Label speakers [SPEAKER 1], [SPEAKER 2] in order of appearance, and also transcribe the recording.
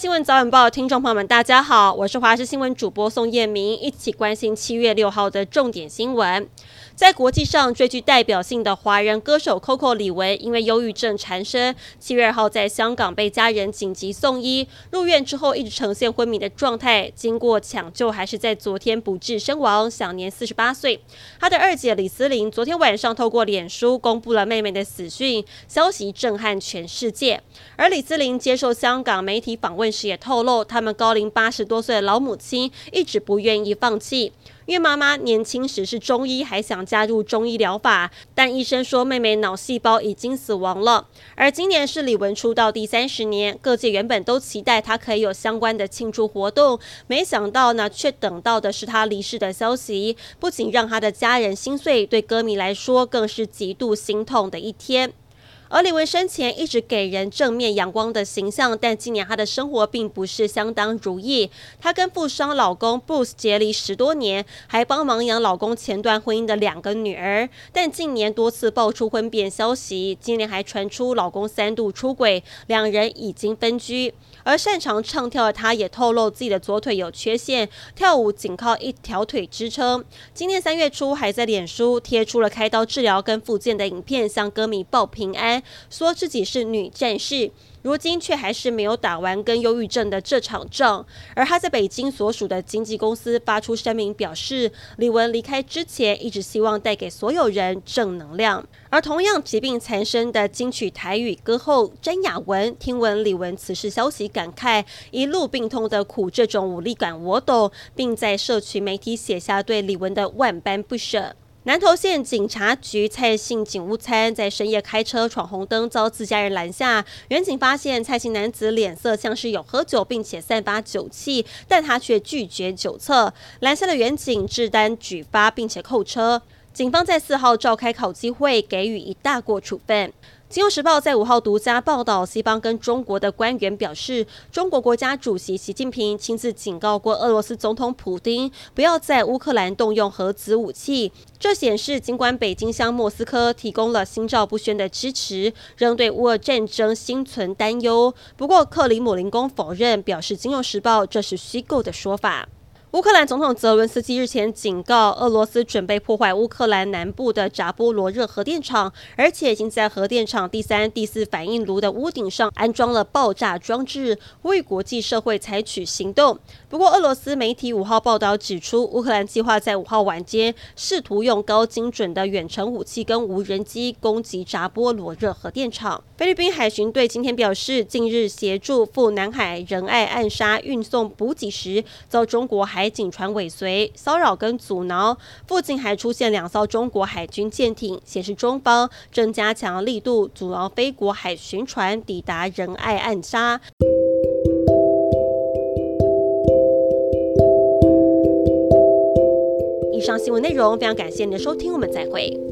[SPEAKER 1] 新闻早晚报，听众朋友们，大家好，我是华视新闻主播宋燕明，一起关心七月六号的重点新闻。在国际上最具代表性的华人歌手 Coco 李玟，因为忧郁症缠身，七月二号在香港被家人紧急送医，入院之后一直呈现昏迷的状态，经过抢救，还是在昨天不治身亡，享年四十八岁。他的二姐李思玲昨天晚上透过脸书公布了妹妹的死讯，消息震撼全世界。而李思玲接受香港媒体访问时也透露，他们高龄八十多岁的老母亲一直不愿意放弃。因为妈妈年轻时是中医，还想加入中医疗法，但医生说妹妹脑细胞已经死亡了。而今年是李玟出道第三十年，各界原本都期待她可以有相关的庆祝活动，没想到呢，却等到的是她离世的消息，不仅让她的家人心碎，对歌迷来说更是极度心痛的一天。而李玟生前一直给人正面阳光的形象，但今年她的生活并不是相当如意。她跟富商老公 Bruce 结离十多年，还帮忙养老公前段婚姻的两个女儿，但近年多次爆出婚变消息，今年还传出老公三度出轨，两人已经分居。而擅长唱跳的她也透露自己的左腿有缺陷，跳舞仅靠一条腿支撑。今年三月初还在脸书贴出了开刀治疗跟复健的影片，向歌迷报平安。说自己是女战士，如今却还是没有打完跟忧郁症的这场仗。而他在北京所属的经纪公司发出声明表示，李玟离开之前一直希望带给所有人正能量。而同样疾病缠身的金曲台语歌后詹雅雯，听闻李玟此事消息，感慨一路病痛的苦，这种无力感我懂，并在社群媒体写下对李玟的万般不舍。南投县警察局蔡姓警务参在深夜开车闯红灯，遭自家人拦下。远警发现蔡姓男子脸色像是有喝酒，并且散发酒气，但他却拒绝酒测。拦下的远警制单举发，并且扣车。警方在四号召开考机会，给予一大过处分。《金融时报》在五号独家报道，西方跟中国的官员表示，中国国家主席习近平亲自警告过俄罗斯总统普丁，不要在乌克兰动用核子武器。这显示，尽管北京向莫斯科提供了心照不宣的支持，仍对乌俄战争心存担忧。不过，克里姆林宫否认，表示《金融时报》这是虚构的说法。乌克兰总统泽伦斯基日前警告，俄罗斯准备破坏乌克兰南部的扎波罗热核电厂，而且已经在核电厂第三、第四反应炉的屋顶上安装了爆炸装置，呼吁国际社会采取行动。不过，俄罗斯媒体五号报道指出，乌克兰计划在五号晚间试图用高精准的远程武器跟无人机攻击扎波罗热核电厂。菲律宾海巡队今天表示，近日协助赴南海仁爱暗沙运送补给时，遭中国海海警船尾随、骚扰跟阻挠，附近还出现两艘中国海军舰艇，显示中方正加强力度阻挠非国海巡船抵达仁爱暗沙。以上新闻内容非常感谢您的收听，我们再会。